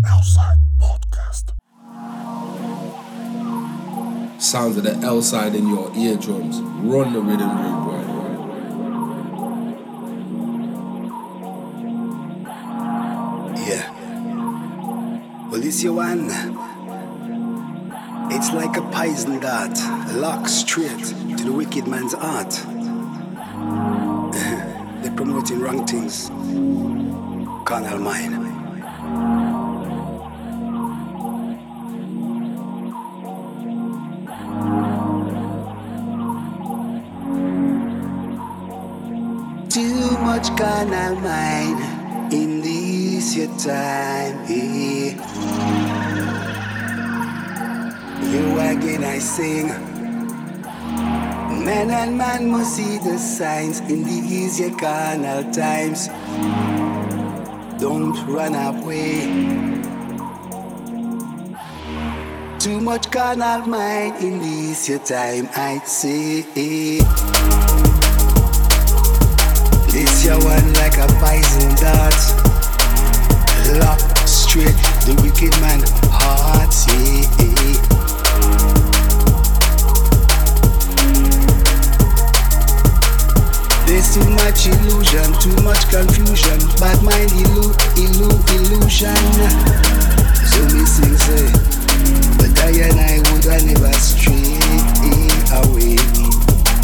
Outside Podcast. Sounds of the L side in your eardrums. Run the rhythm, rude boy. Yeah. Well, this your one. It's like a poison dart, locked straight to the wicked man's heart. They're promoting wrong things. Carnal mind. In this your time. Yeah. You again I sing. Man and man must see the signs in these your carnal times. Don't run away. Too much carnal mind in this your time, I'd say. One like a poison dart. Lock straight the wicked man heart. There's too much illusion, too much confusion. Bad mind illu, illu, illusion. So me sing say, but I and I would I never stray away,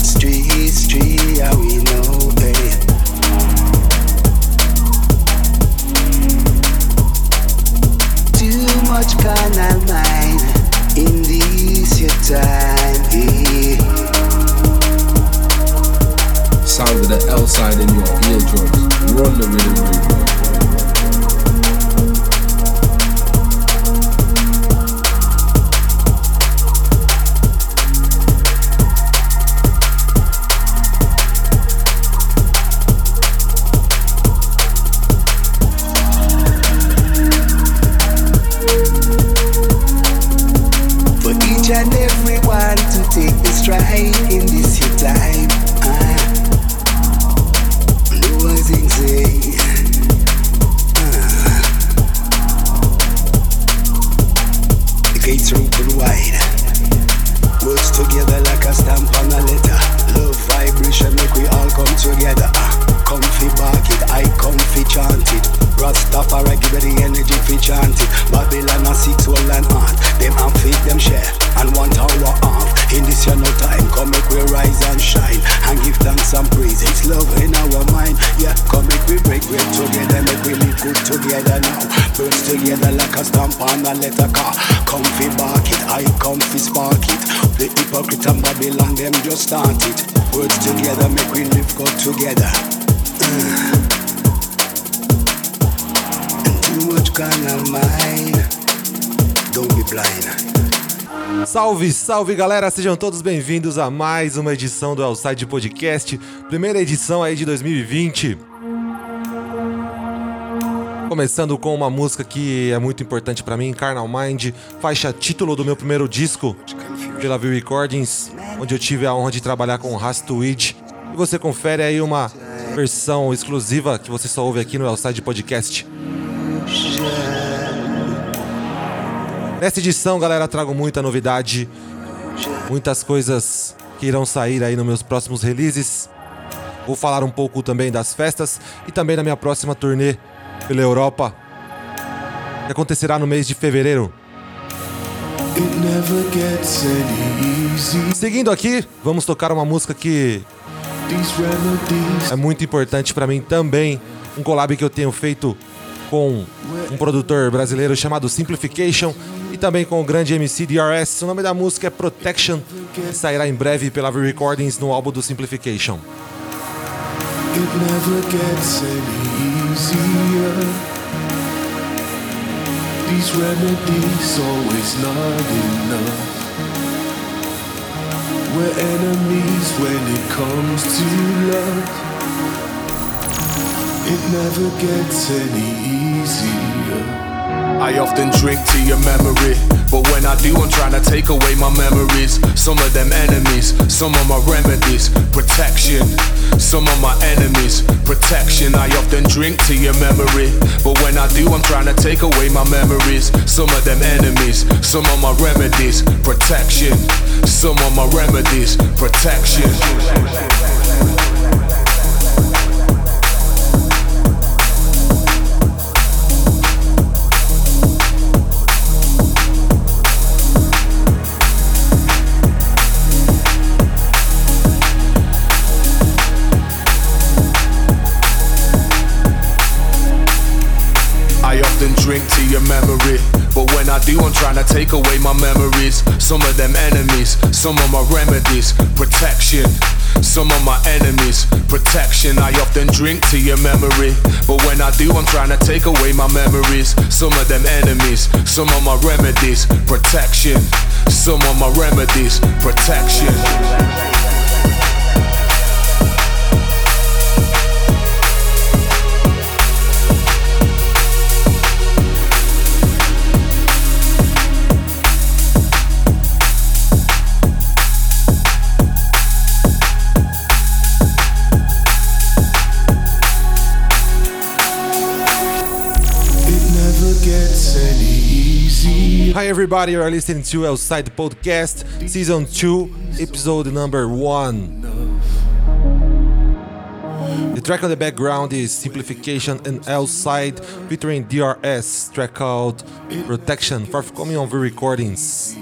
stray, stray away. No, Carnal mind in this your time. Yeah. Sounds of the L side in your eardrums. Run the rhythm, rude a letter car. Comfy bark it, I comfy spark it. The hypocrite and Babylon them just start it. Words together, make we live good together. And too much carnal mind. Don't be blind. Salve, salve galera, sejam todos bem-vindos a mais uma edição do Outside Podcast, primeira edição aí de 2020. Começando com uma música que é muito importante pra mim, Carnal Mind, faixa título do meu primeiro disco pela View Recordings, onde eu tive a honra de trabalhar com o Rastuid. E você confere aí uma versão exclusiva que você só ouve aqui no Outside Podcast. Nessa edição, galera, trago muita novidade, muitas coisas que irão sair aí nos meus próximos releases. Vou falar um pouco também das festas e também da minha próxima turnê pela Europa, que acontecerá no mês de fevereiro. Seguindo aqui, vamos tocar uma música que é muito importante pra mim também, um collab que eu tenho feito com um produtor brasileiro chamado Simplification e também com o grande MC DRS. O nome da música é Protection e sairá em breve pela V Recordings no álbum do Simplification. It never gets any easier. These remedies always not enough. We're enemies when it comes to love. It never gets any easier. I often drink to your memory. But when I do, I'm trying to take away my memories. Some of them enemies, some of my remedies. Protection, some of my enemies. Protection, I often drink to your memory. But when I do, I'm trying to take away my memories. Some of them enemies, some of my remedies. Protection, some of my remedies. Protection. Your memory. But when I do, I'm trying to take away my memories. Some of them enemies, some of my remedies, protection. Some of my enemies, protection. I often drink to your memory. But when I do, I'm trying to take away my memories. Some of them enemies, some of my remedies, protection. Some of my remedies, protection. Everybody, you are listening to Outside Podcast, Season 2, Episode number 1. The track on the background is Simplification and Outside featuring DRS, track called Protection, forthcoming on the recordings.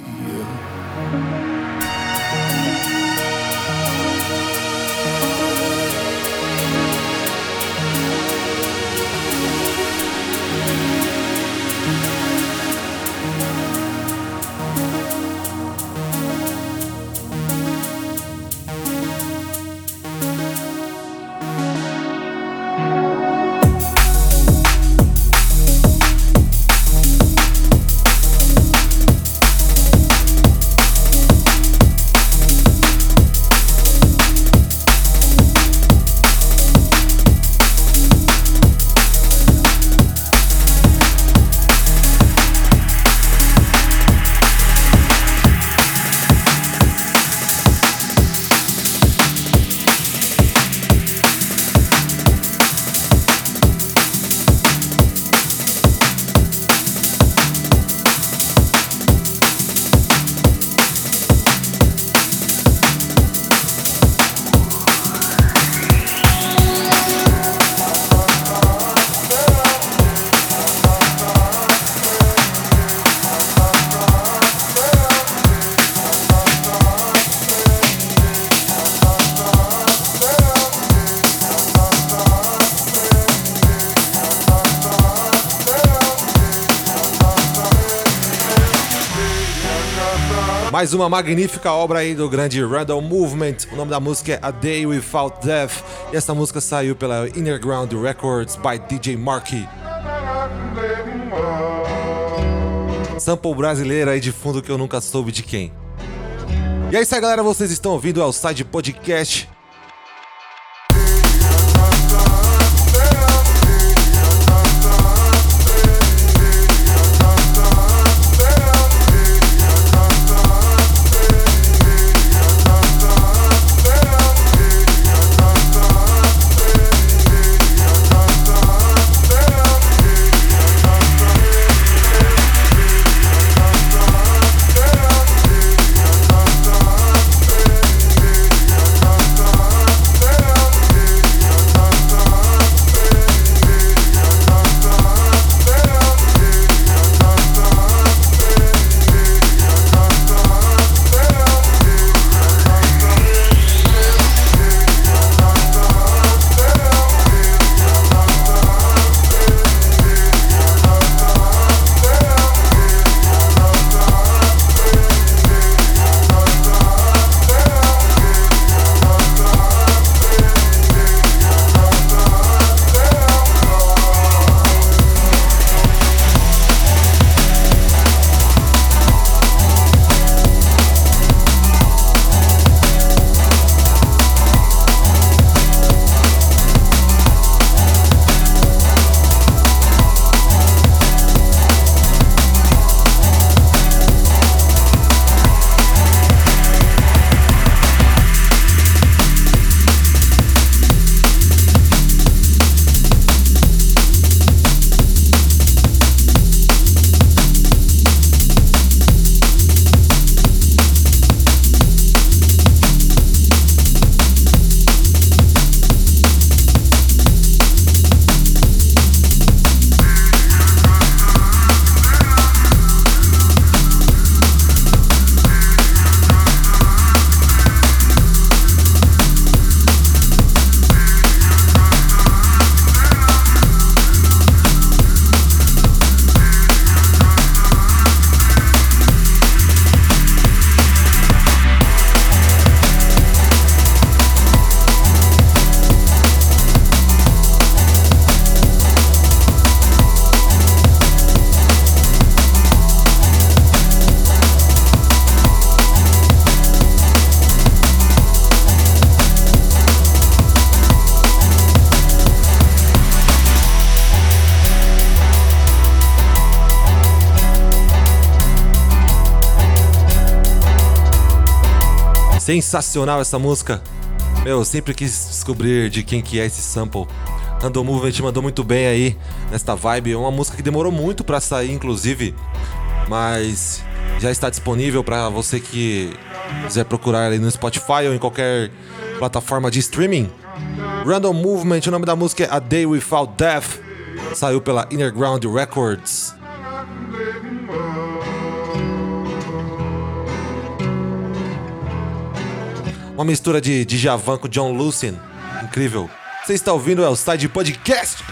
Mais uma magnífica obra aí do grande Randall Movement. O nome da música é A Day Without Death. E essa música saiu pela Innerground Records by DJ Marky. Sample brasileiro aí de fundo que eu nunca soube de quem. E é isso aí, galera. Vocês estão ouvindo o Side Podcast. Sensacional essa música. Eu sempre quis descobrir de quem que é esse sample. Random Movement mandou muito bem aí nesta vibe. É uma música que demorou muito para sair, inclusive, mas já está disponível para você que quiser procurar aí no Spotify ou em qualquer plataforma de streaming. Random Movement, o nome da música é A Day Without Death. Saiu pela Innerground Records. Uma mistura de Djavan com John Lucien. Incrível. Você está ouvindo o Side Podcast.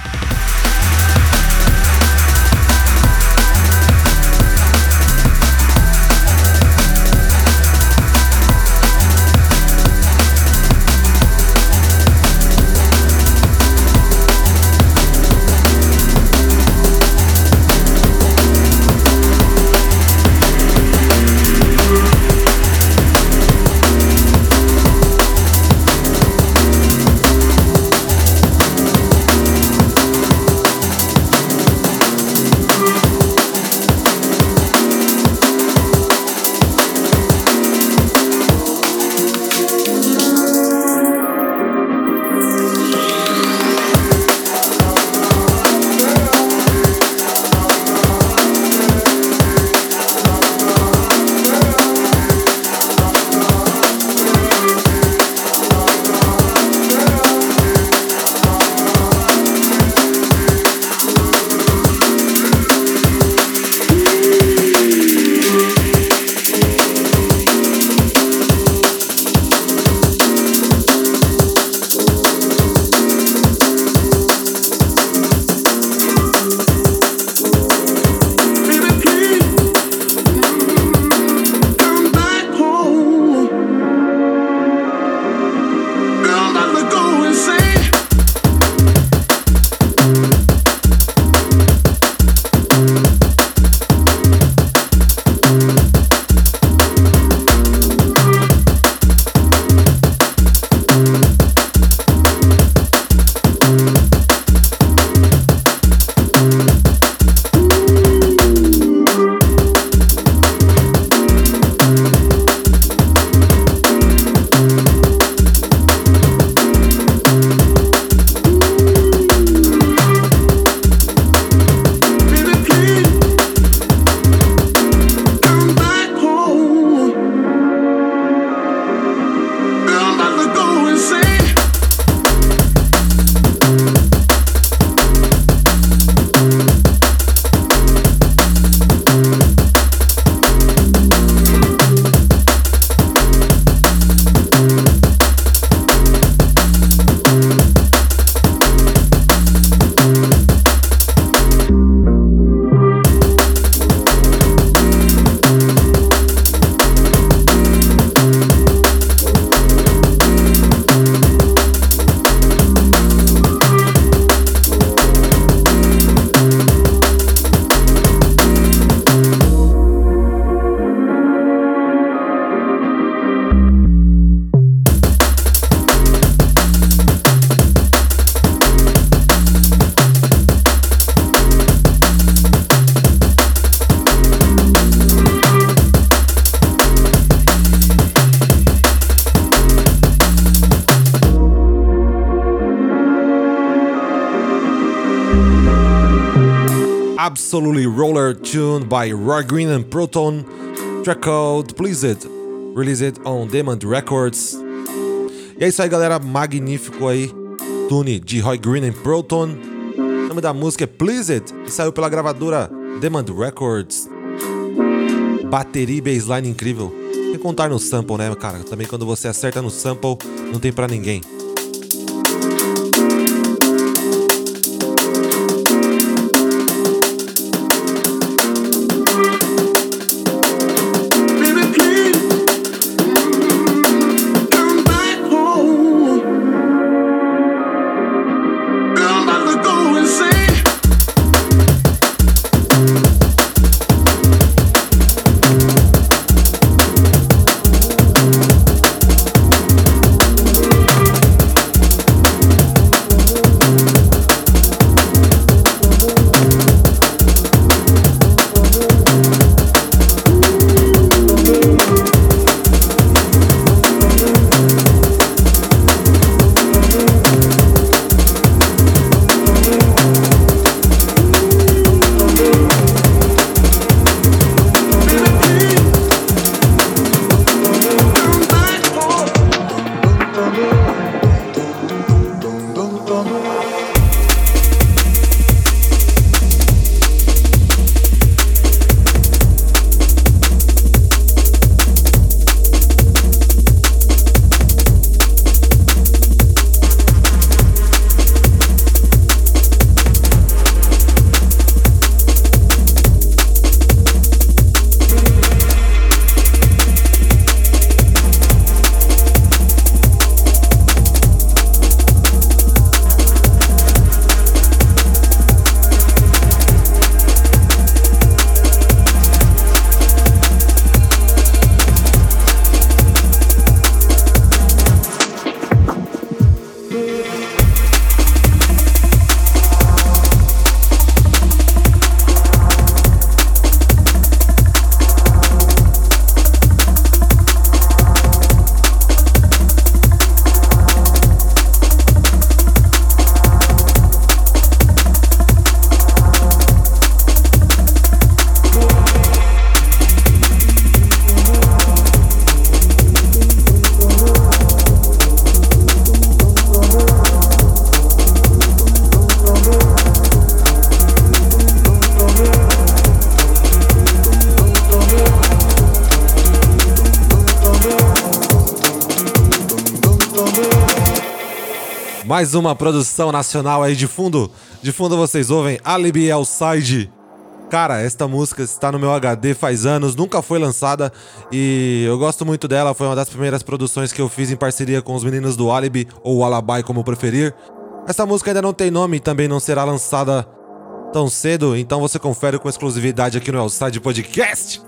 Absolutely Roller tune by Roy Green and Proton, track called Pleased, released on Demon Records. E é isso aí, galera, magnífico aí, tune de Roy Green and Proton. O nome da música é Pleased e saiu pela gravadora Demand Records. Bateria e baseline incrível. Sem contar no sample, né, cara? Também quando você acerta no sample, não tem para ninguém. Mais uma produção nacional aí de fundo. De fundo vocês ouvem Alibi Outside. Cara, esta música está no meu HD faz anos, nunca foi lançada e eu gosto muito dela. Foi uma das primeiras produções que eu fiz em parceria com os meninos do Alibi, ou Alibi, como preferir. Essa música ainda não tem nome e também não será lançada tão cedo, então você confere com exclusividade aqui no Outside Podcast.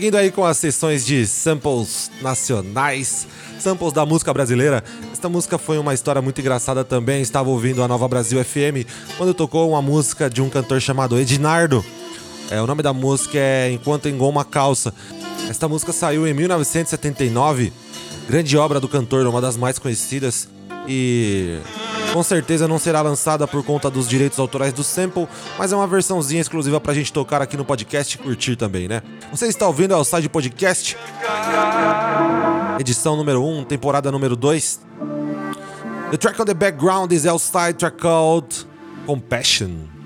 Seguindo aí com as sessões de samples nacionais, samples da música brasileira. Esta música foi uma história muito engraçada também. Estava ouvindo a Nova Brasil FM quando tocou uma música de um cantor chamado Ednardo. É, o nome da música é Enquanto Engoma Calça. Esta música saiu em 1979, grande obra do cantor, uma das mais conhecidas. E com certeza não será lançada por conta dos direitos autorais do sample, mas é uma versãozinha exclusiva pra gente tocar aqui no podcast e curtir também, né? Você está ouvindo o Side Podcast? Edição número 1, temporada número 2. The track on the background is outside track called Compassion.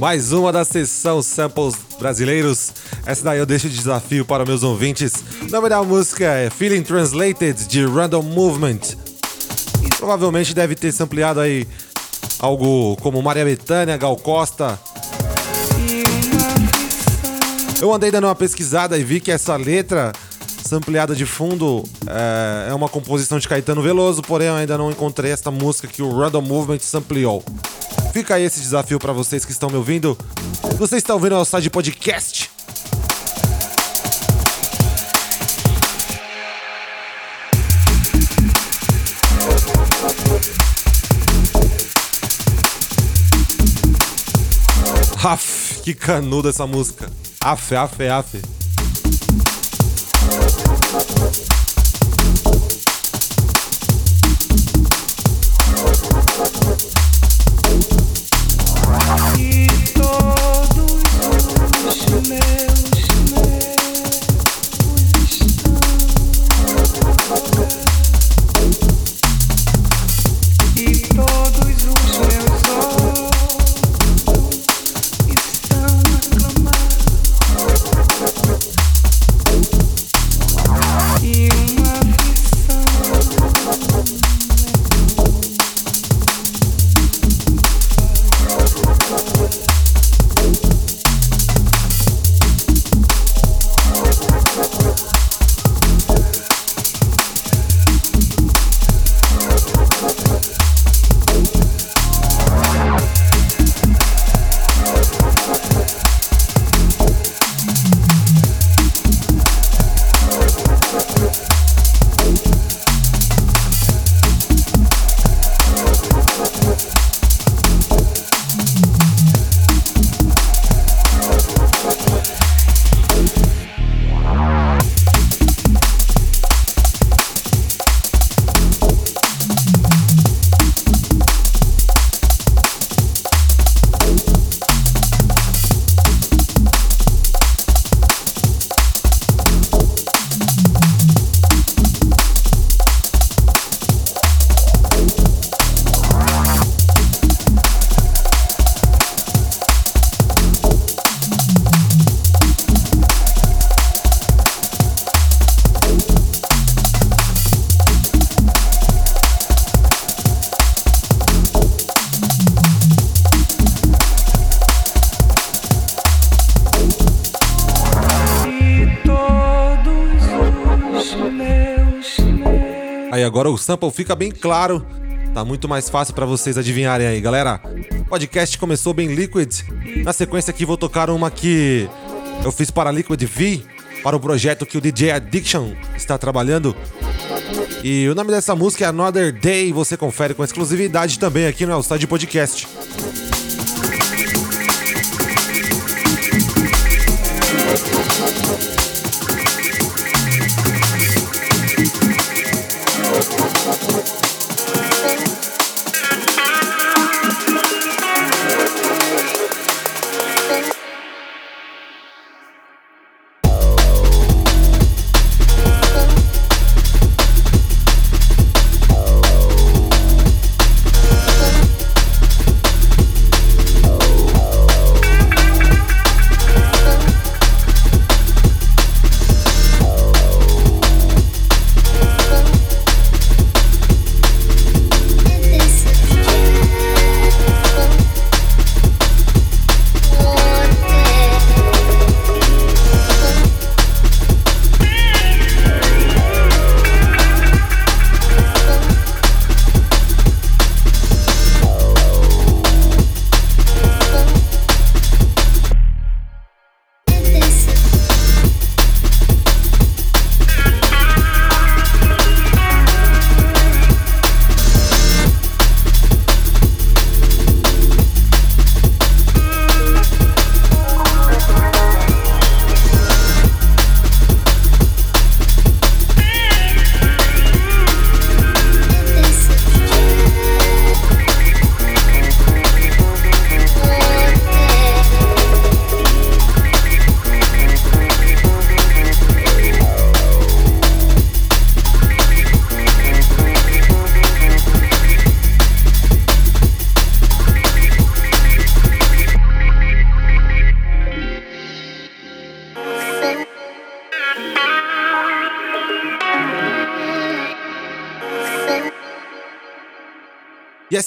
Mais uma da sessão Samples Brasileiros. Essa daí eu deixo de desafio para meus ouvintes. O nome da música é Feeling Translated de Random Movement. Provavelmente deve ter sampleado aí algo como Maria Bethânia, Gal Costa. Eu andei dando uma pesquisada e vi que essa letra sampleada de fundo é, é uma composição de Caetano Veloso, porém eu ainda não encontrei esta música que o Random Movement sampleou. Fica aí esse desafio para vocês que estão me ouvindo. Vocês estão ouvindo o site podcast. af que canudo essa música. af af af sample fica bem claro, tá muito mais fácil para vocês adivinharem aí, galera. O podcast começou bem Liquid. Na sequência aqui vou tocar uma que eu fiz para Liquid V, para o projeto que o DJ Addiction está trabalhando. E o nome dessa música é Another Day, você confere com exclusividade também aqui no Elside Podcast.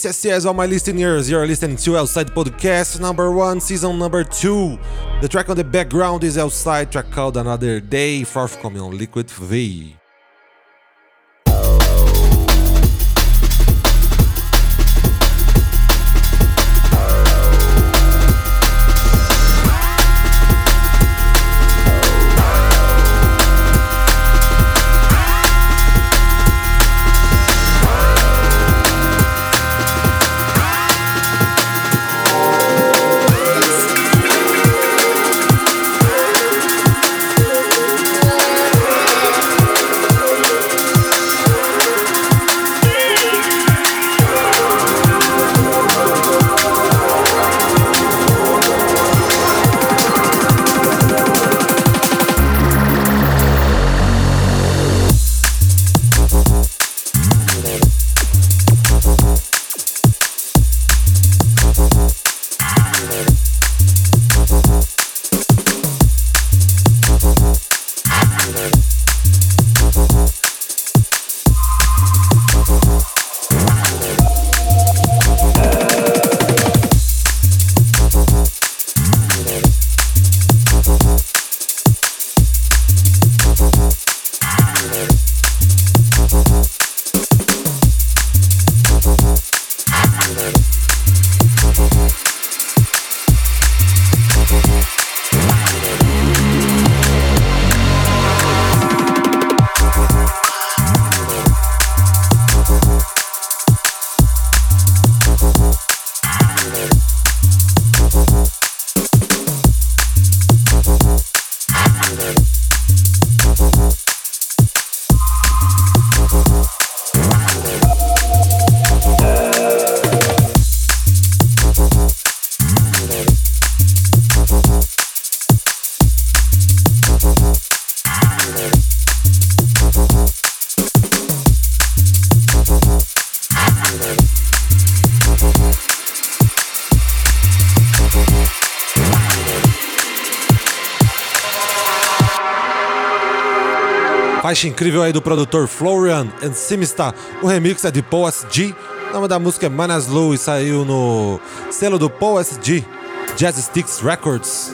Yes, yes, yes, all my listeners, you're listening to Outside Podcast number one, season number two. The track on the background is Outside, track called Another Day, forthcoming on Liquid V. Incrível aí do produtor Florian and Simista. O remix é de Paul S.G. O nome da música é Manaslu e saiu no selo do Paul S.G. Jazz Sticks Records.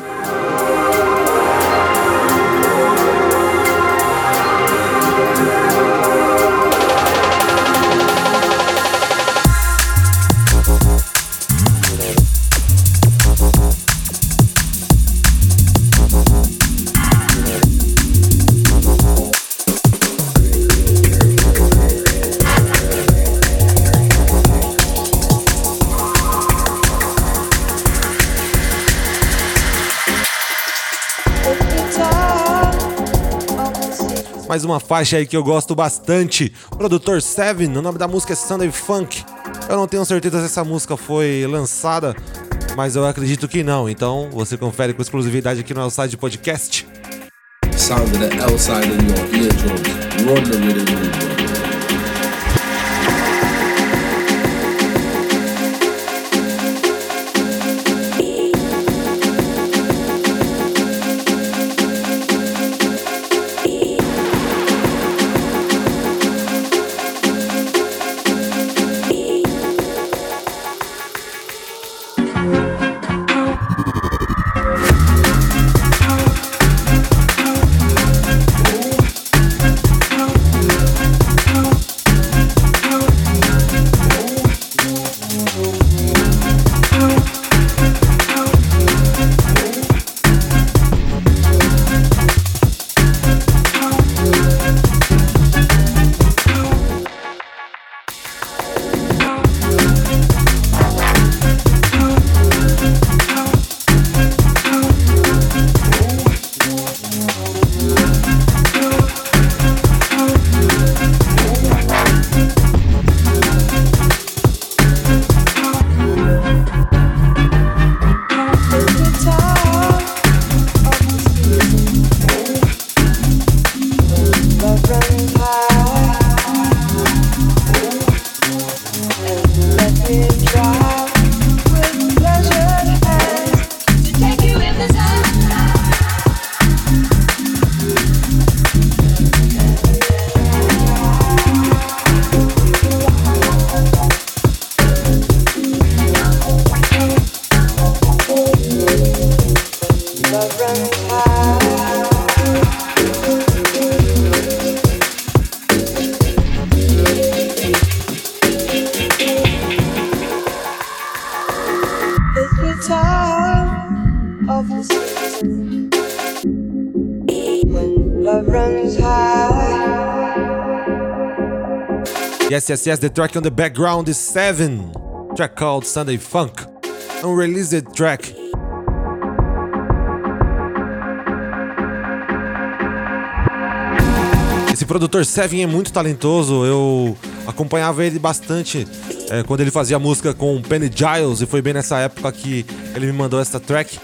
Mais uma faixa aí que eu gosto bastante. Produtor Seven, o nome da música é Sunday Funk. Eu não tenho certeza se essa música foi lançada, mas eu acredito que não. Então você confere com exclusividade aqui no Outside Podcast. Sound of the outside in your eardrums. Run the rhythm, Yes, yes, the track on the background is 7. Track called Sunday Funk. Unreleased track. Esse produtor Seven é muito talentoso. Eu acompanhava ele bastante é, quando ele fazia música com Penny Giles e foi bem nessa época que ele me mandou essa track.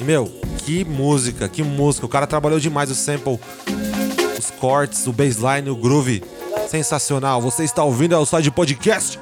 E meu, que música, que música. O cara trabalhou demais o sample, os cortes, o bassline, o groove. Sensacional. Você está ouvindo o Side Podcast.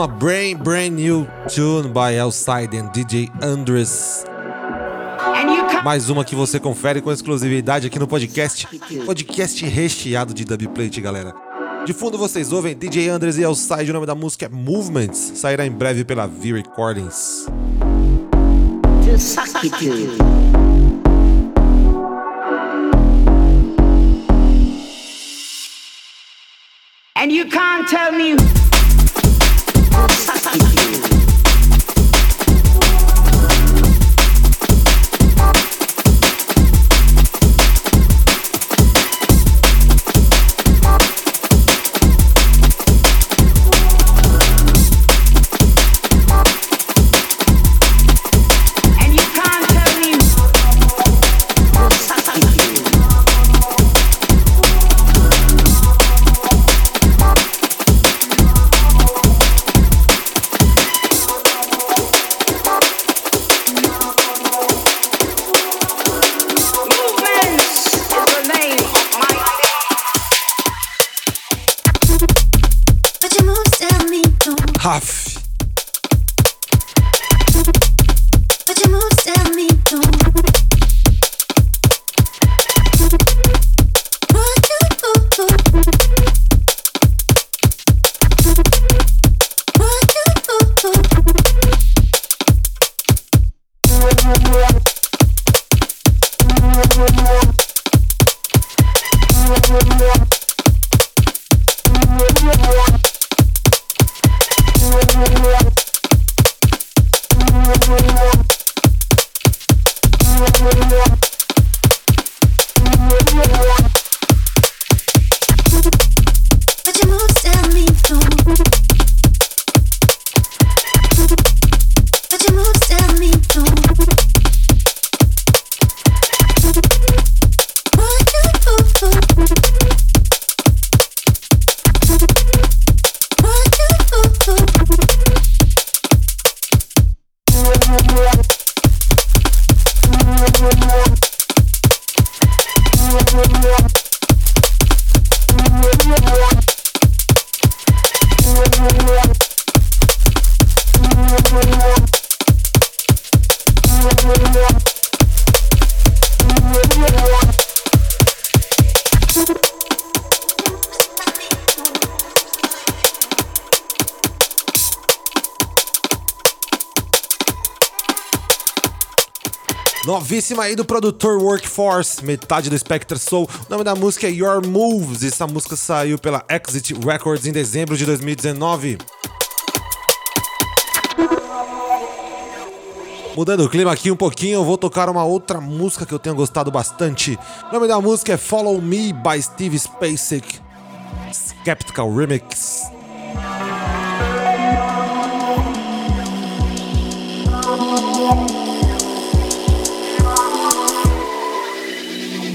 Uma Brain Brand New Tune by Elside and DJ Andres. Mais uma que você confere com exclusividade aqui no podcast. Podcast recheado de dubplate, galera. De fundo vocês ouvem DJ Andres e Elside, o nome da música é Movements. Sairá em breve pela V Recordings. And you can't tell me Raff. Novíssima aí do produtor Workforce, metade do Spectre Soul. O nome da música é Your Moves. Essa música saiu pela Exit Records em dezembro de 2019. Mudando o clima aqui um pouquinho, eu vou tocar uma outra música que eu tenho gostado bastante. O nome da música é Follow Me by Steve Spacek, Skeptical Remix.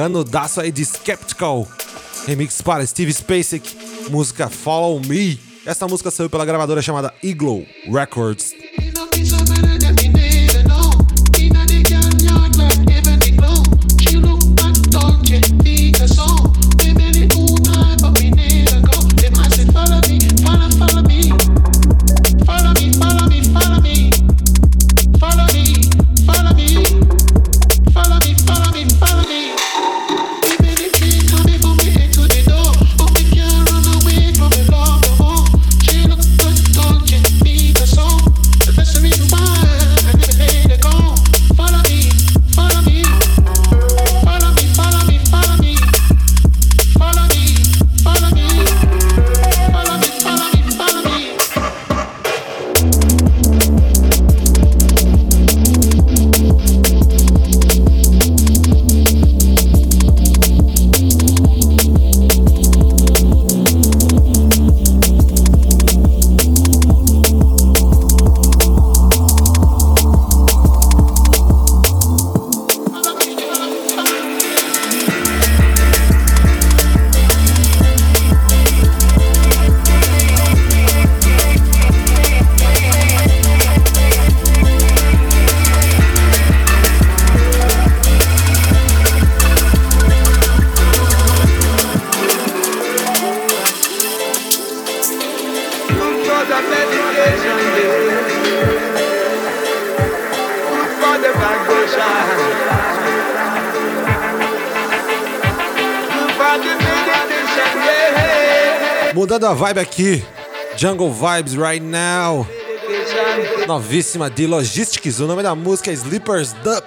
Canudaço aí de Skeptical. Remix para Steve Spacek. Música Follow Me. Essa música saiu pela gravadora chamada Eagle Records. Vibe aqui. Jungle Vibes right now. Novíssima de Logistics. O nome da música é Sleepers Dub.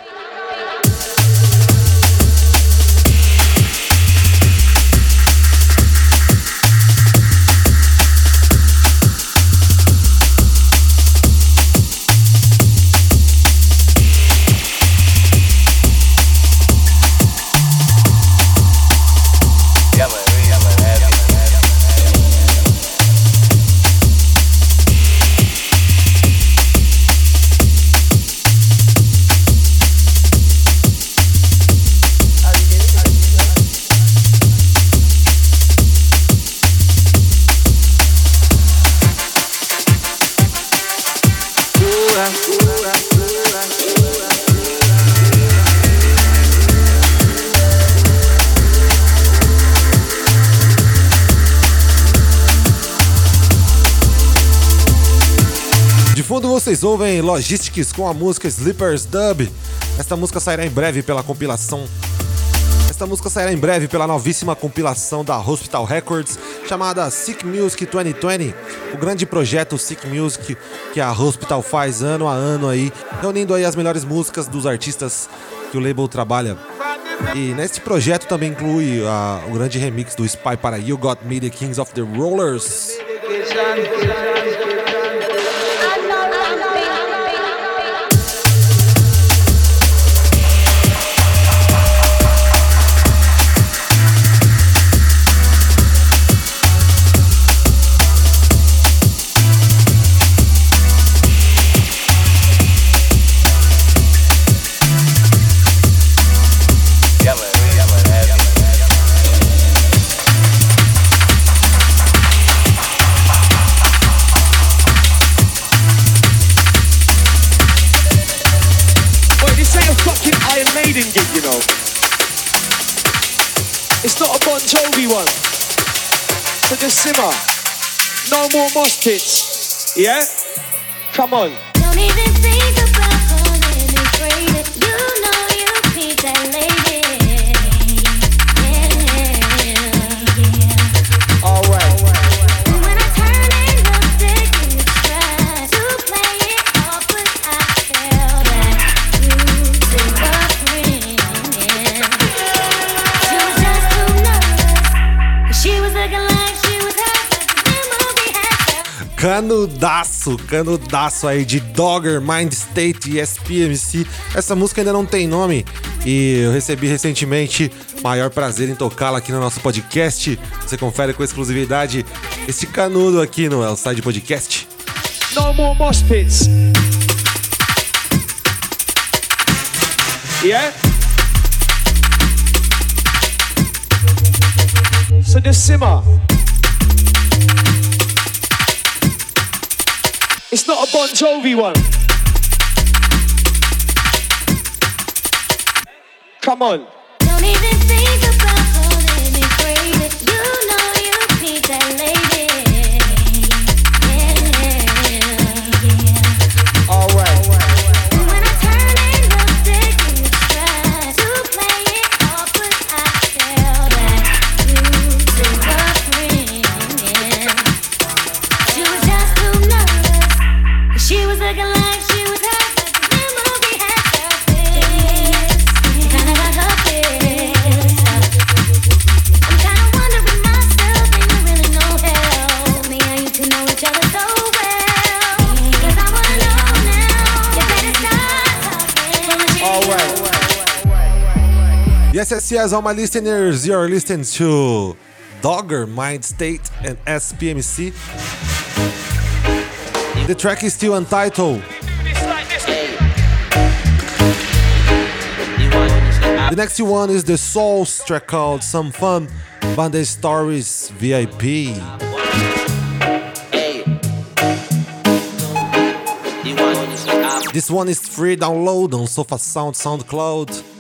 Vocês ouvem Logistics com a música Slippers Dub. Esta música sairá em breve pela compilação. Esta música sairá em breve pela novíssima compilação da Hospital Records chamada Sick Music 2020, o grande projeto Sick Music que a Hospital faz ano a ano aí, reunindo aí as melhores músicas dos artistas que o label trabalha. E neste projeto também inclui uh, o grande remix do Spy para You Got Me, The Kings of the Rollers. Simmer. No more mosh. Yeah? Come on. Canudaço, canudaço aí de Dogger, Mind State e SPMC. Essa música ainda não tem nome e eu recebi recentemente maior prazer em tocá-la aqui no nosso podcast. Você confere com exclusividade esse canudo aqui no Elside Podcast. No more mosh pits. Yeah? So just simmer. It's not a Bon Jovi one. Come on. Yes, all my listeners, you're listening to Dogger, Mind State, and SPMC. The track is still untitled. The next one is the Souls track called Some Fun, Bandit Stories VIP. This one is free download on Sofa Sound SoundCloud.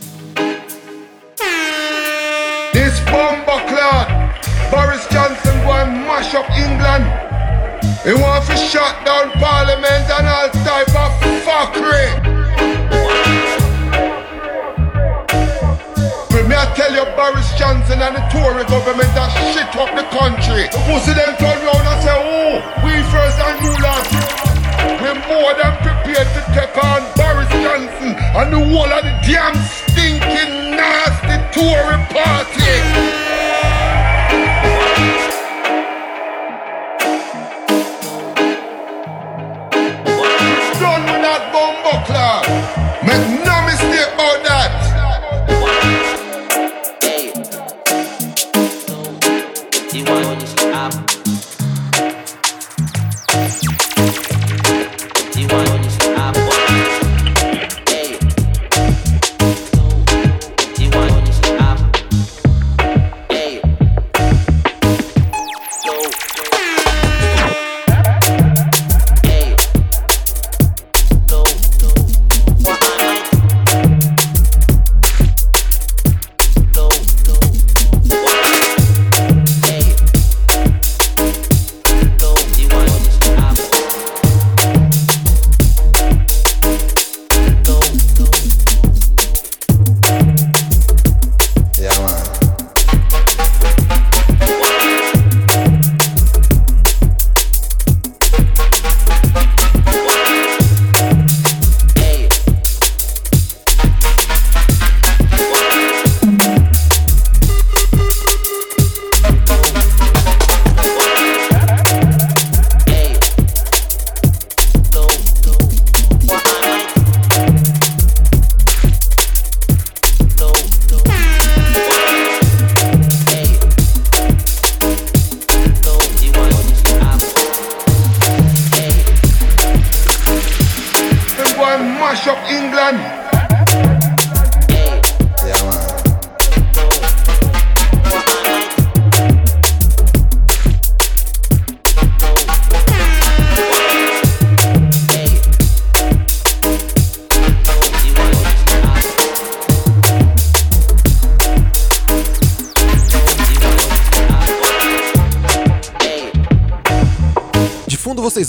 Mash up England. He want to shut down Parliament and all type of fuckery. But me I tell you, Boris Johnson and the Tory government that shit up the country. The pussy them turn round and say, oh, we first and you last. We're more than prepared to take on Boris Johnson and the whole of the damn stinking nasty Tory party.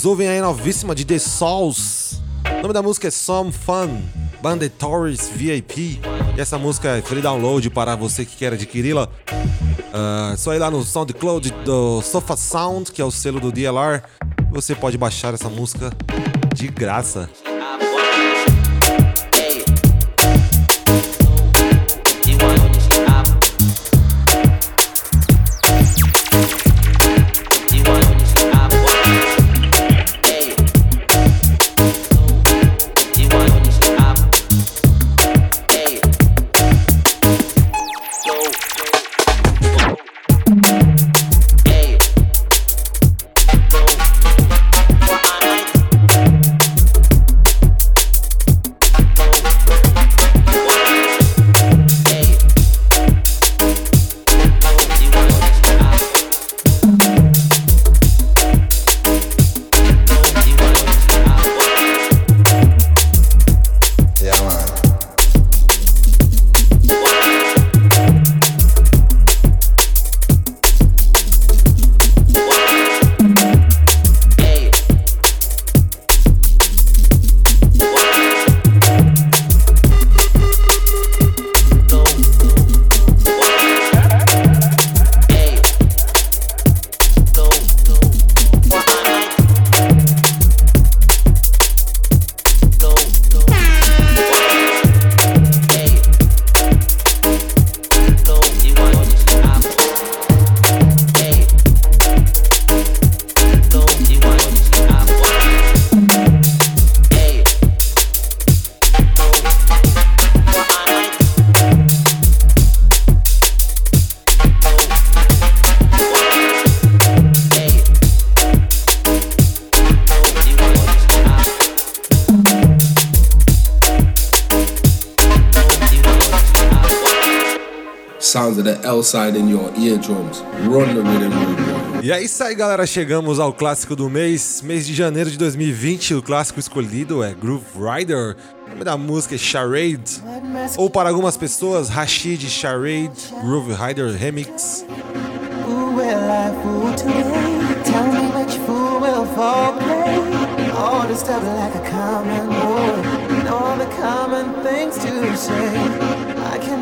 Vocês ouvem aí a novíssima de The Souls. O nome da música é Some Fun, Banditories VIP. E essa música é free download para você que quer adquiri-la. É só ir lá no SoundCloud do Sofa Sound, que é o selo do DLR. Você pode baixar essa música de graça. Sounds of the L side in your eardrums. Run the rhythm, rhythm. E é isso aí, galera. Chegamos ao clássico do mês, mês de janeiro de 2020. O clássico escolhido é Groove Rider. O nome da música é Charade. Ou para algumas pessoas, Rashid Charade Groove Rider Remix.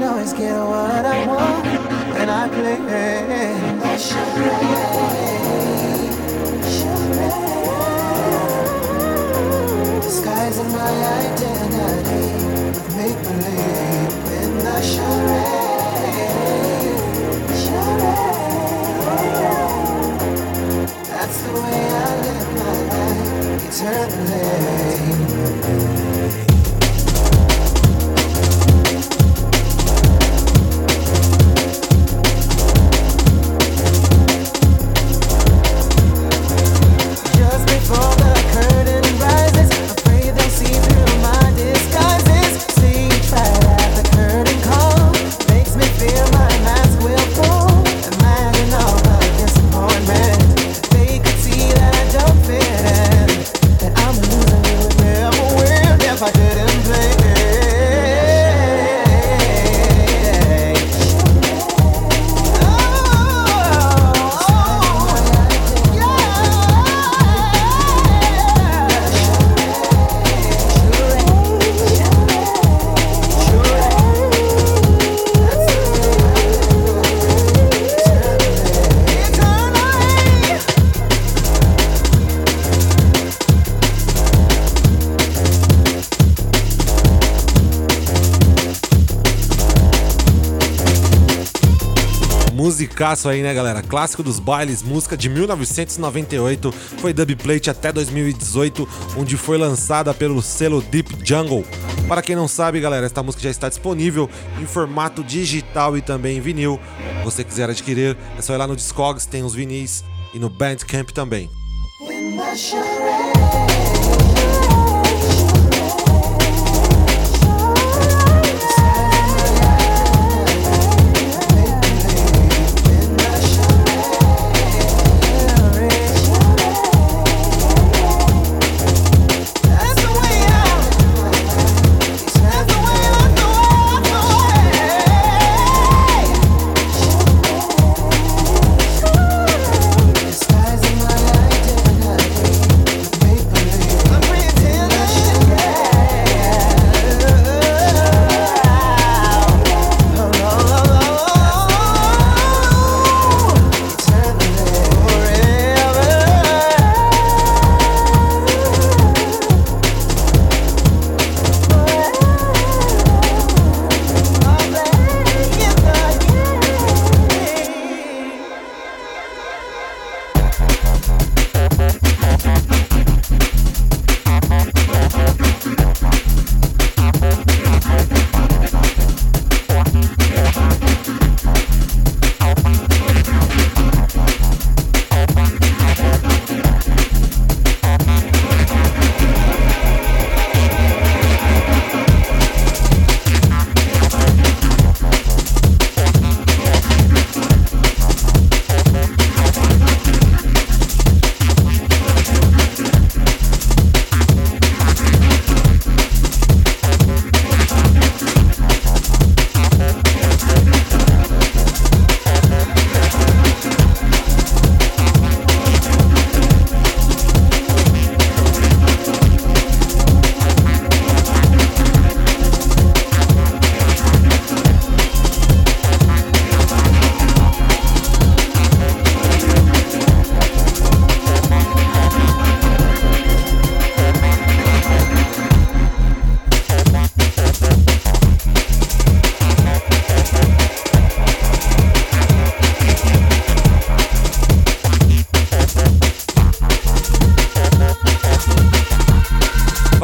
Always get what I want when I play. That charade, charade. Disguising my identity with make believe in the charade. Charade. That's the way I live my life eternally. Musicaço aí, né, galera? Clássico dos bailes, música de 1998, foi dubplate até 2018, onde foi lançada pelo selo Deep Jungle. Para quem não sabe, galera, esta música já está disponível em formato digital e também em vinil. Se você quiser adquirir, é só ir lá no Discogs, tem os vinis e no Bandcamp também.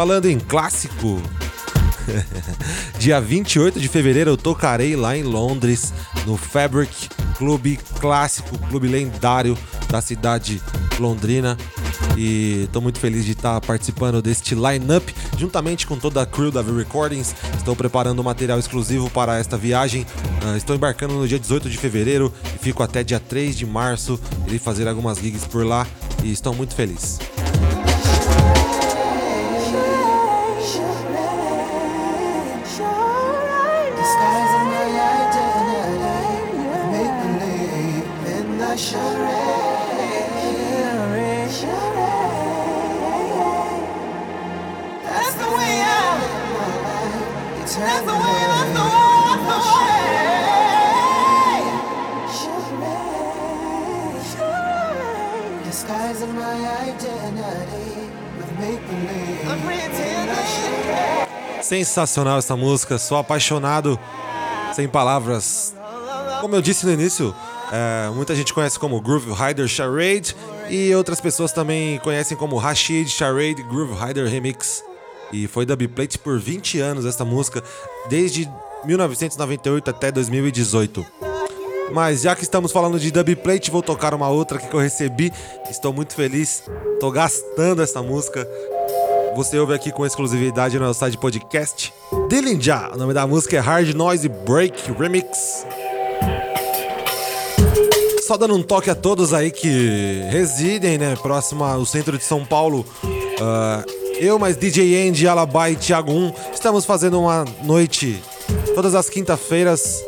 Falando em clássico, dia 28 de fevereiro eu tocarei lá em Londres, no Fabric Clube Clássico, clube lendário da cidade londrina. E tô muito feliz de estar participando deste line-up, juntamente com toda a crew da V Recordings. Estou preparando material exclusivo para esta viagem. Ah, estou embarcando no dia 18 de fevereiro e fico até dia 3 de março. Irei fazer algumas gigs por lá e estou muito feliz. Sensacional essa música, sou apaixonado, sem palavras. Como eu disse no início, é, muita gente conhece como Groove Rider Charade e outras pessoas também conhecem como Rashid Charade Groove Rider Remix. E foi dubplate por 20 anos essa música, desde 1998 até 2018. Mas já que estamos falando de dubplate, vou tocar uma outra que eu recebi. Estou muito feliz, estou gastando essa música. Você ouve aqui com exclusividade no site podcast. Dillinja, o nome da música é Hard Noise Break Remix. Só dando um toque a todos aí que residem, né, próximo ao centro de São Paulo. Ah, eu, mais DJ Andy, Alabai e Thiago 1, estamos fazendo uma noite todas as quinta-feiras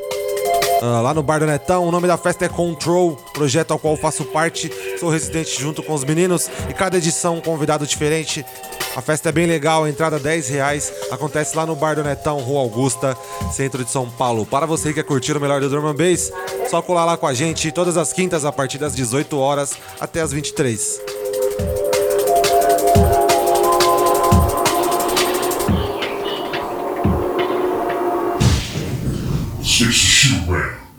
ah, lá no Bar do Netão. O nome da festa é Control, projeto ao qual faço parte. Sou residente junto com os meninos e cada edição um convidado diferente. A festa é bem legal, entrada 10 reais. Acontece lá no Bar do Netão, Rua Augusta, centro de São Paulo. Para você que quer curtir o melhor do Drum Bass, só colar lá com a gente todas as quintas a partir das 18 horas até as 23. Yes, yes,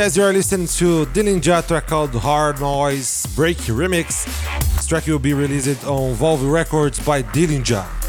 yes, you are listening to Dillinja track called Hard Noise Break Remix. This track will be released on Volve Records by Dillinja.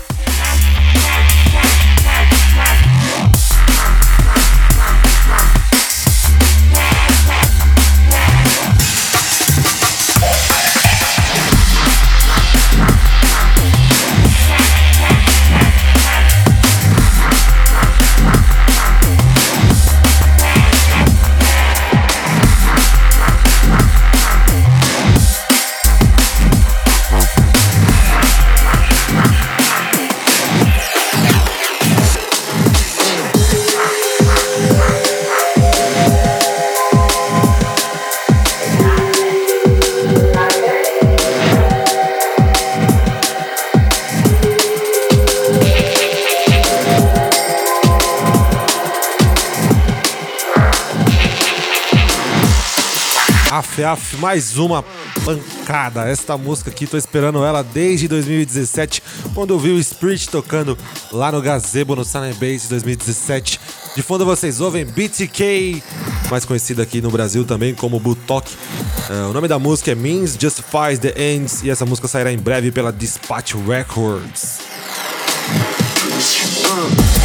Mais uma pancada. Esta música aqui, tô esperando ela desde 2017, quando eu vi o Spirit tocando lá no Gazebo, no Sun Base 2017. De fundo vocês ouvem BTK, mais conhecido aqui no Brasil também como Butok. É, o nome da música é Means Justifies the Ends e essa música sairá em breve pela Dispatch Records. Yes,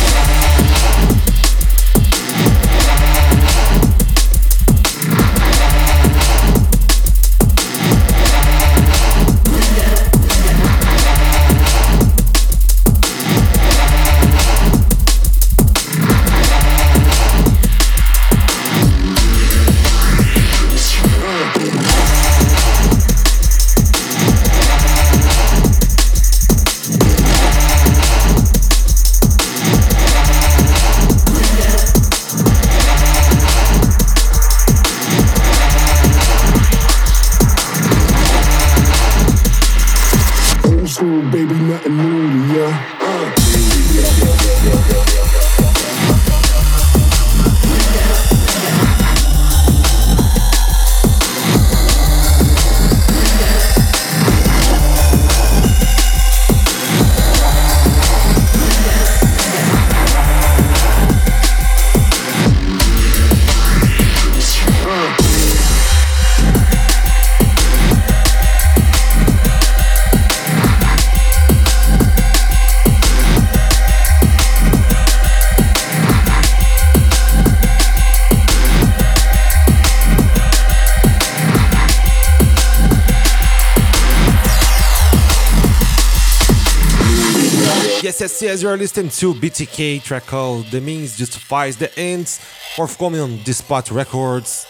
yes, yes, you're listening to BTK track called The Means Justifies the Ends, forthcoming on Dispatch Records.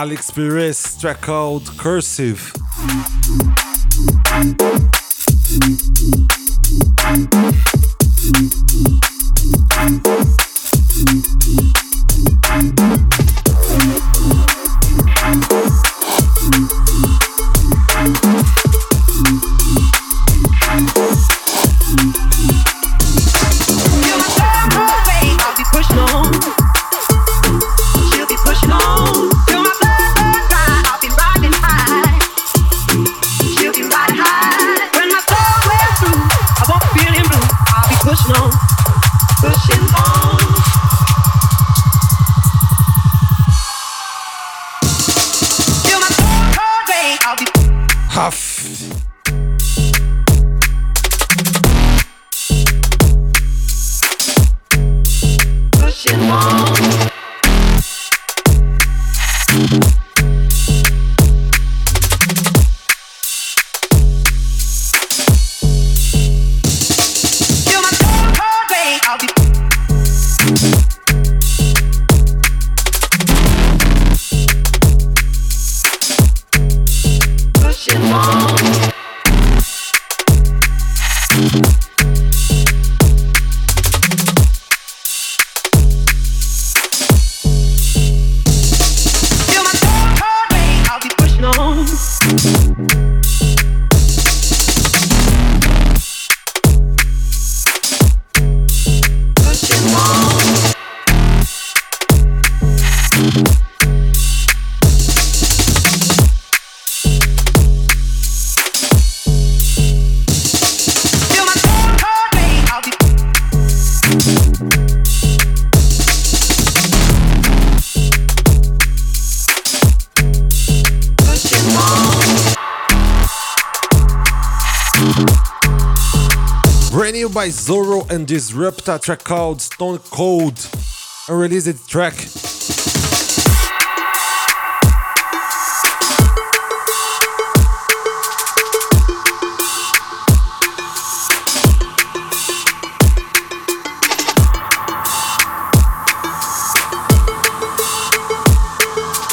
Alex Perez, track called Cursive. And Disrupta, track called Stone Cold. A released track.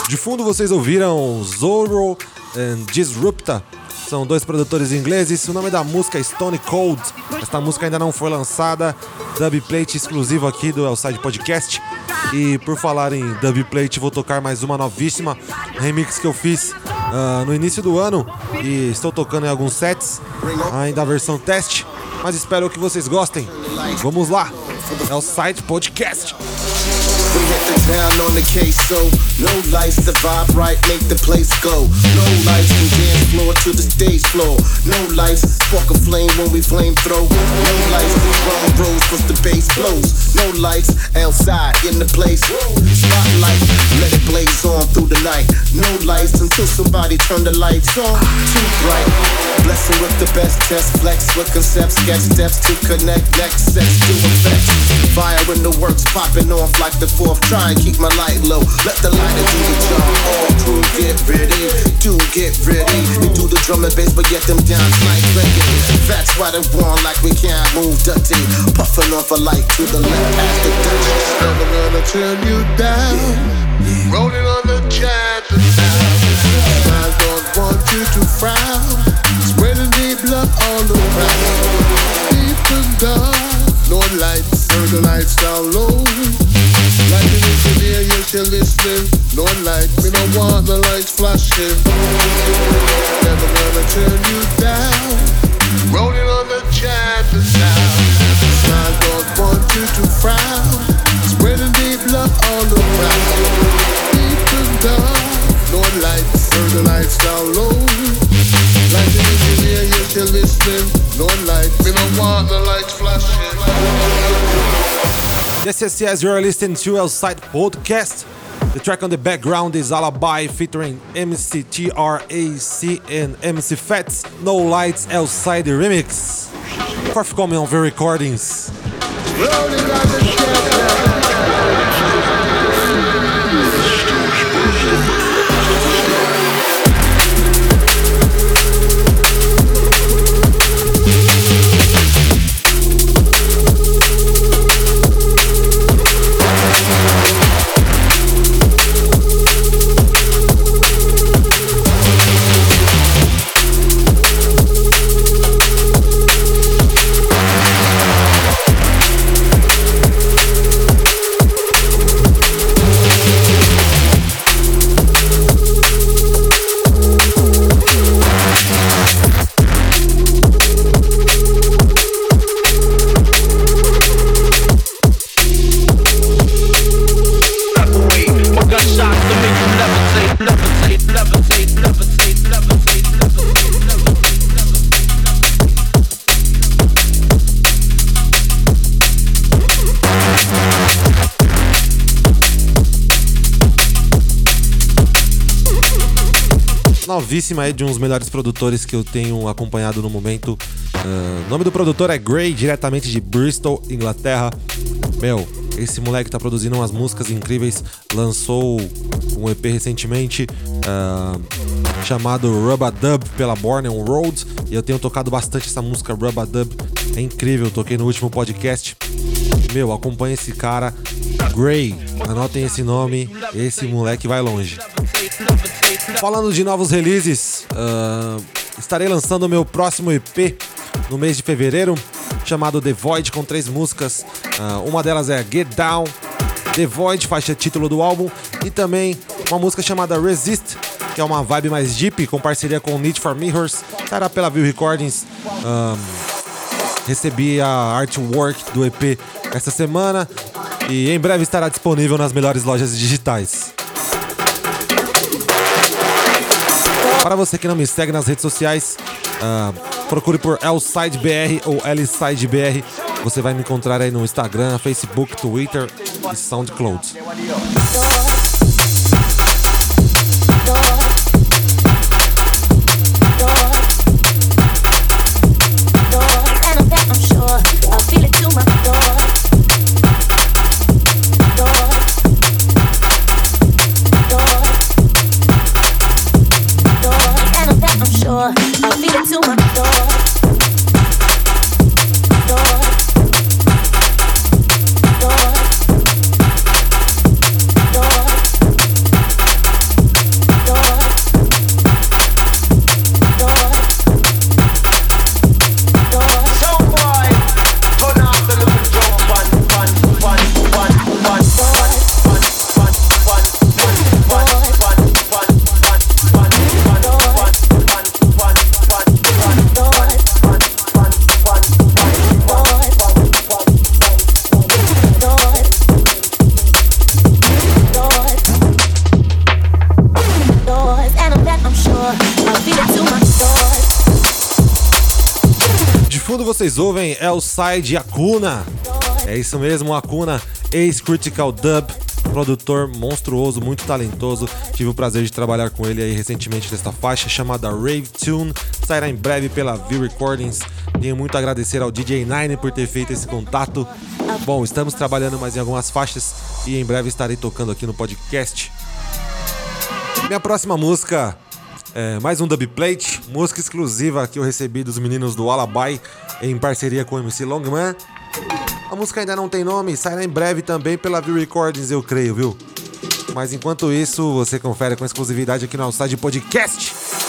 De fundo vocês ouviram Zorro and Disrupta. São dois produtores ingleses. O nome da música é Stone Cold. Esta música ainda não foi lançada. Dubplate exclusivo aqui do Elside Podcast. E por falar em dubplate, vou tocar mais uma novíssima remix que eu fiz ah, no início do ano. E estou tocando em alguns sets, ainda a versão teste. mas espero que vocês gostem. Vamos lá, o Site Podcast. We hit the town on the case, so no lights, the vibe right, make the place go. No lights from dance floor to the stage floor. No lights, spark a flame when we flame throw. No lights, the drum rolls plus the bass blows. No lights, outside in the place. Spotlight, let it blaze on through the night. No lights until somebody turn the lights on. Too bright. Blessing with the best test, flex with concepts, get steps to connect, next sets to effect. Fire in the works, popping off like the fourth. Try and keep my light low. Let the lighter do the job. All crew get ready, do get ready. We do the drum and bass, but get them downs like reggae. That's why they want like we can't move dirty. Puffing off a light to the left past the dirty. Never gonna turn you down. Rolling on the champion sound. I don't want you to frown. Spreading the blood all around. Deep and dark, no lights. Turn the lights down low. Like an engineer, yes, you're listening. No light, we don't want the lights flashing. Never gonna turn you down. Rolling Yes, yes, yes, you're listening to Outside Podcast. The track on the background is Alibi featuring MC TRAC and MC Fats. No Lights Outside Remix. Forthcoming on the recordings. Novíssima aí de uns melhores produtores que eu tenho acompanhado no momento. O nome do produtor é Gray, diretamente de Bristol, Inglaterra. Meu, esse moleque tá produzindo umas músicas incríveis. Lançou um EP recentemente ah, chamado Rubber Dub pela Born on Road. E eu tenho tocado bastante essa música Rubber Dub. É incrível, toquei no último podcast. Meu, acompanha esse cara. Gray, anotem esse nome. Esse moleque vai longe. Falando de novos releases, ah, estarei lançando o meu próximo EP no mês de fevereiro, chamado The Void, com três músicas. Ah, uma delas é Get Down, The Void, faixa título do álbum, e também uma música chamada Resist, que é uma vibe mais deep, com parceria com Need for Mirrors, estará pela View Recordings. Ah, recebi a artwork do EP essa semana e em breve estará disponível nas melhores lojas digitais. Para você que não me segue nas redes sociais, ah, procure por LSideBR ou LSideBR. Você vai me encontrar aí no Instagram, Facebook, Twitter e SoundCloud. Outside Acuna. É isso mesmo, Acuna, ex-Critical Dub, produtor monstruoso, muito talentoso. Tive o prazer de trabalhar com ele aí recentemente nesta faixa chamada Rave Tune. Sairá em breve pela View Recordings. Tenho muito a agradecer ao DJ Nine por ter feito esse contato. Bom, estamos trabalhando mais em algumas faixas e em breve estarei tocando aqui no podcast. Minha próxima música é mais um dubplate, música exclusiva que eu recebi dos meninos do Alabai em parceria com o MC Longman. A música ainda não tem nome, sairá em breve também pela View Recordings, eu creio, viu? Mas enquanto isso, você confere com exclusividade aqui no Outside Podcast.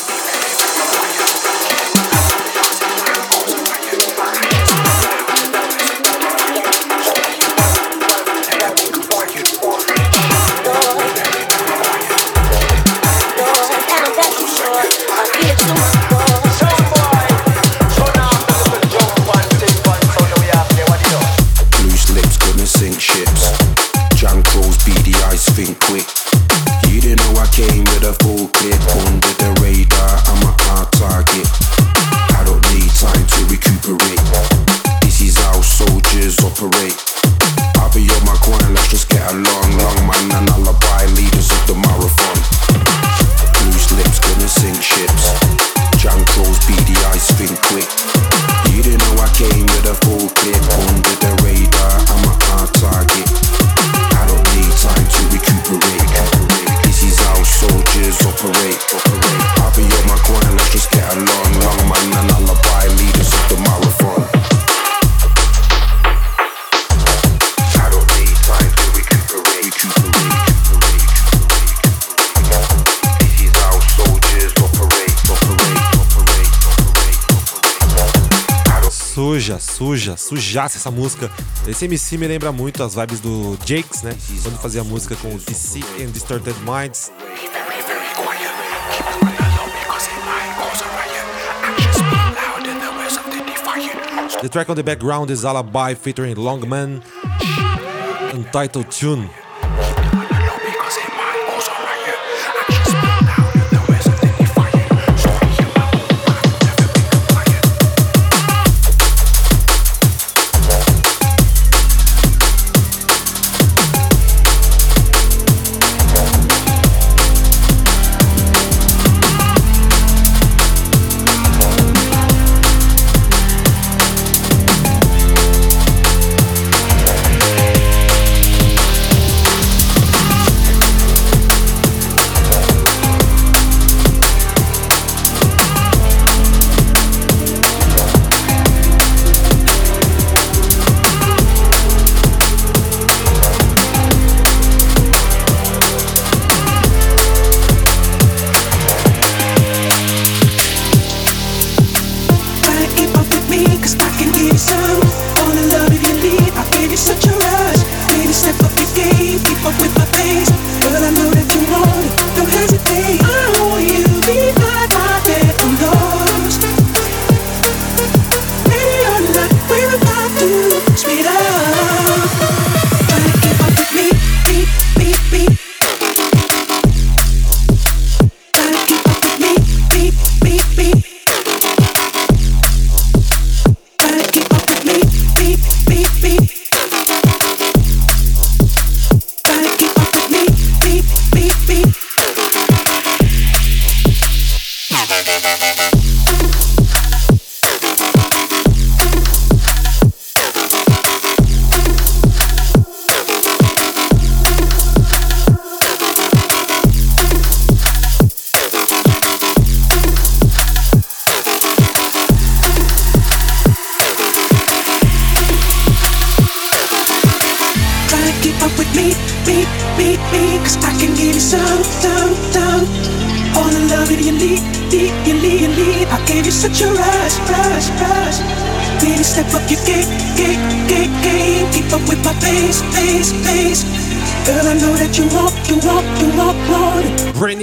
suja, suja, sujasse essa música. Esse MC me lembra muito as vibes do Jakes, né? Quando fazia música com DC and Distorted Minds. The track on the background is Alibi featuring Longman, Untitled Tune.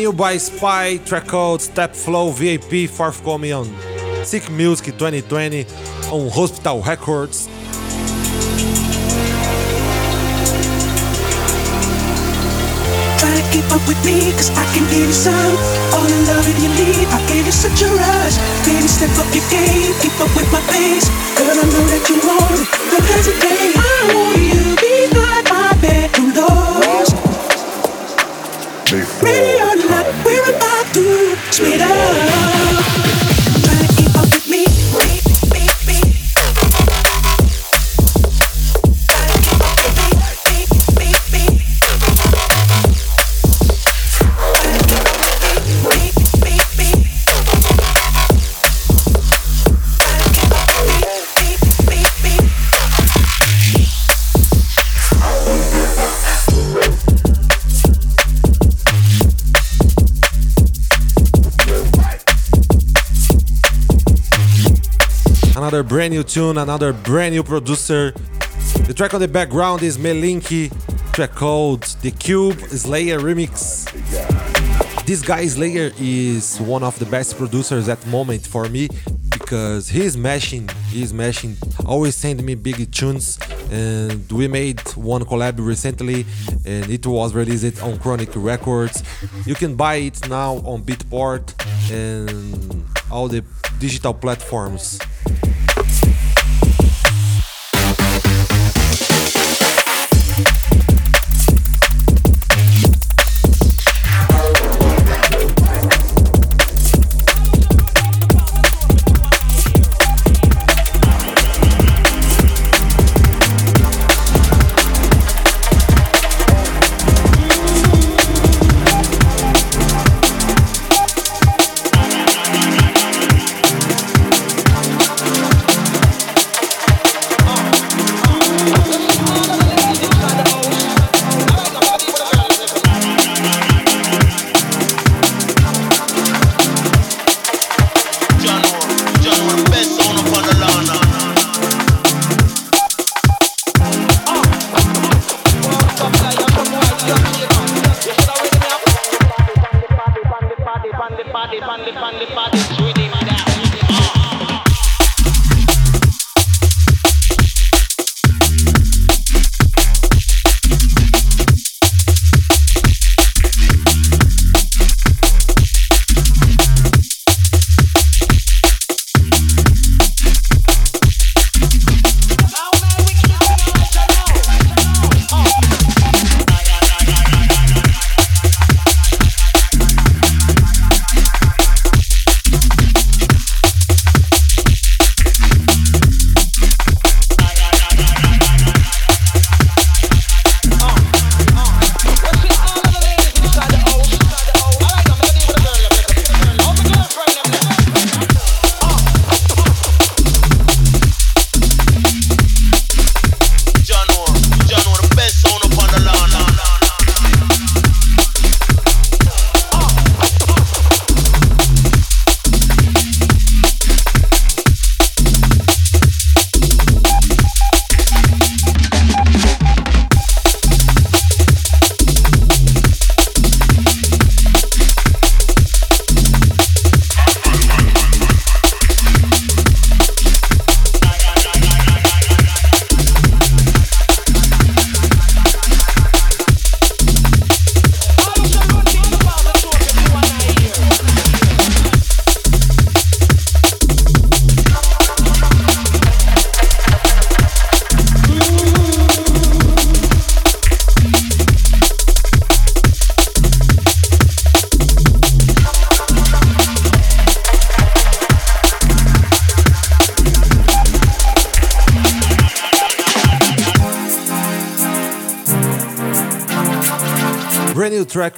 New by Spy, track Step Flow, VAP forthcoming on Sick Music 2020 on Hospital Records. Keep up with me, cause I can give you some. All the love you need, I gave you such a rush. Baby, step up your game, keep up with my pace. Girl, I know that you want it, don't hesitate. I want you my bedroom doors. Before. Radio touch me down. Another brand new tune, another brand new producer. The track on the background is Melinki, track called The Cube Slayer Remix. This guy Slayer is one of the best producers at moment for me because he's mashing, he's mashing, always send me big tunes. And we made one collab recently, and it was released on Chronic Records. You can buy it now on Beatport and all the digital platforms.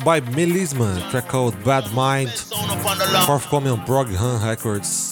By Melisma, track called Bad Mind, forthcoming on Prog Hun Records.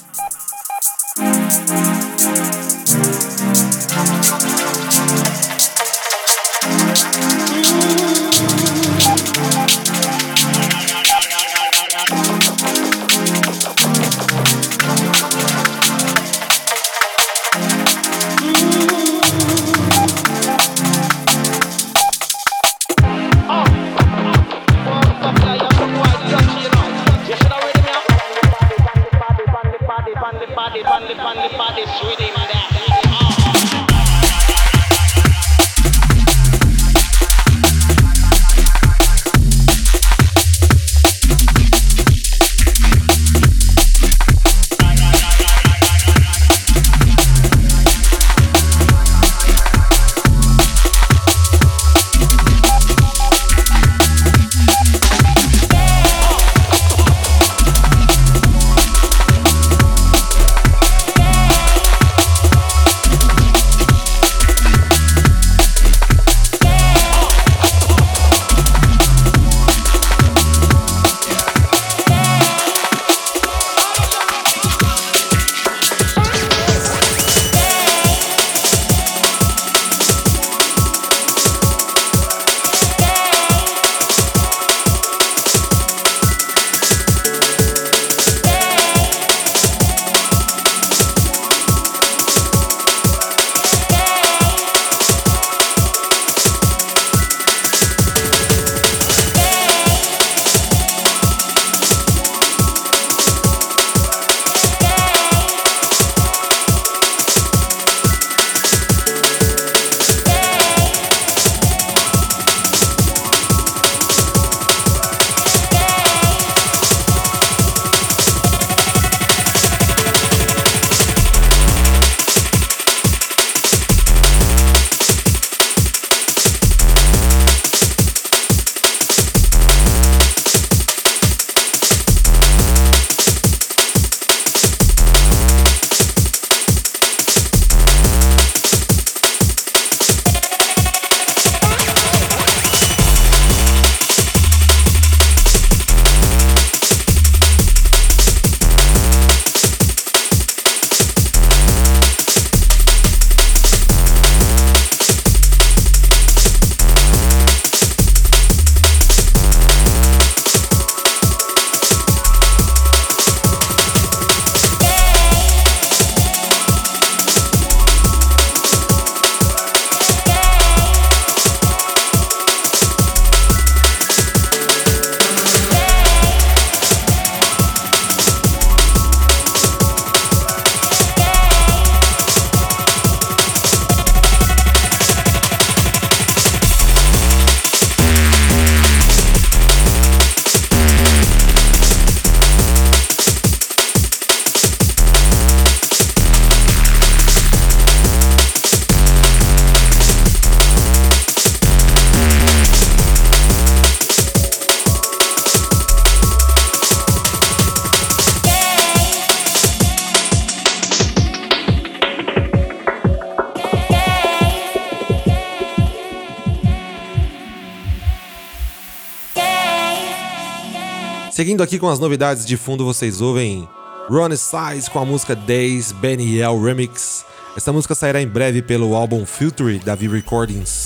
Seguindo aqui com as novidades de fundo, vocês ouvem Ronnie Size com a música Days Benny L Remix. Essa música sairá em breve pelo álbum Filtery da V Recordings.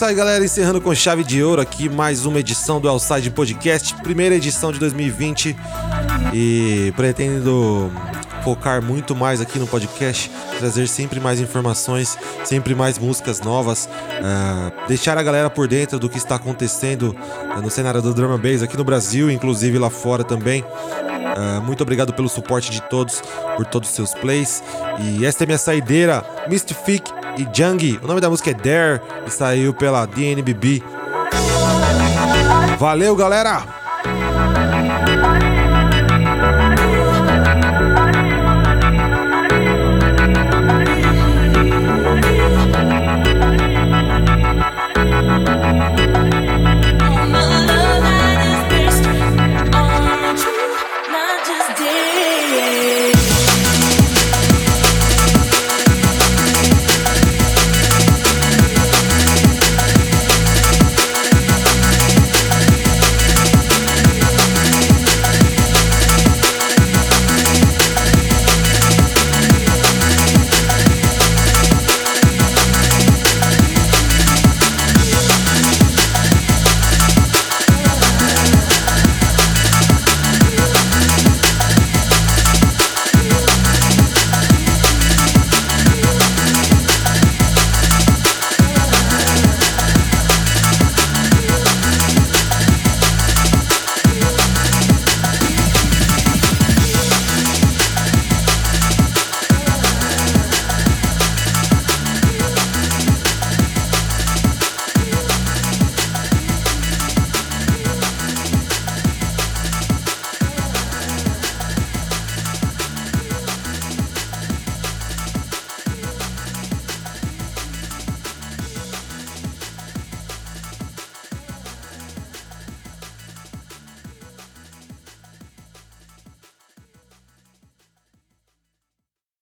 Isso aí, galera. Encerrando com chave de ouro aqui mais uma edição do Outside Podcast, primeira edição de 2020. E pretendo focar muito mais aqui no podcast, trazer sempre mais informações, sempre mais músicas novas, uh, deixar a galera por dentro do que está acontecendo uh, no cenário do drama bass aqui no Brasil, inclusive lá fora também. Uh, muito obrigado pelo suporte de todos, por todos os seus plays. E esta é minha saideira, Mystific e Jung. O nome da música é Dare e saiu pela DNBB. Valeu, galera!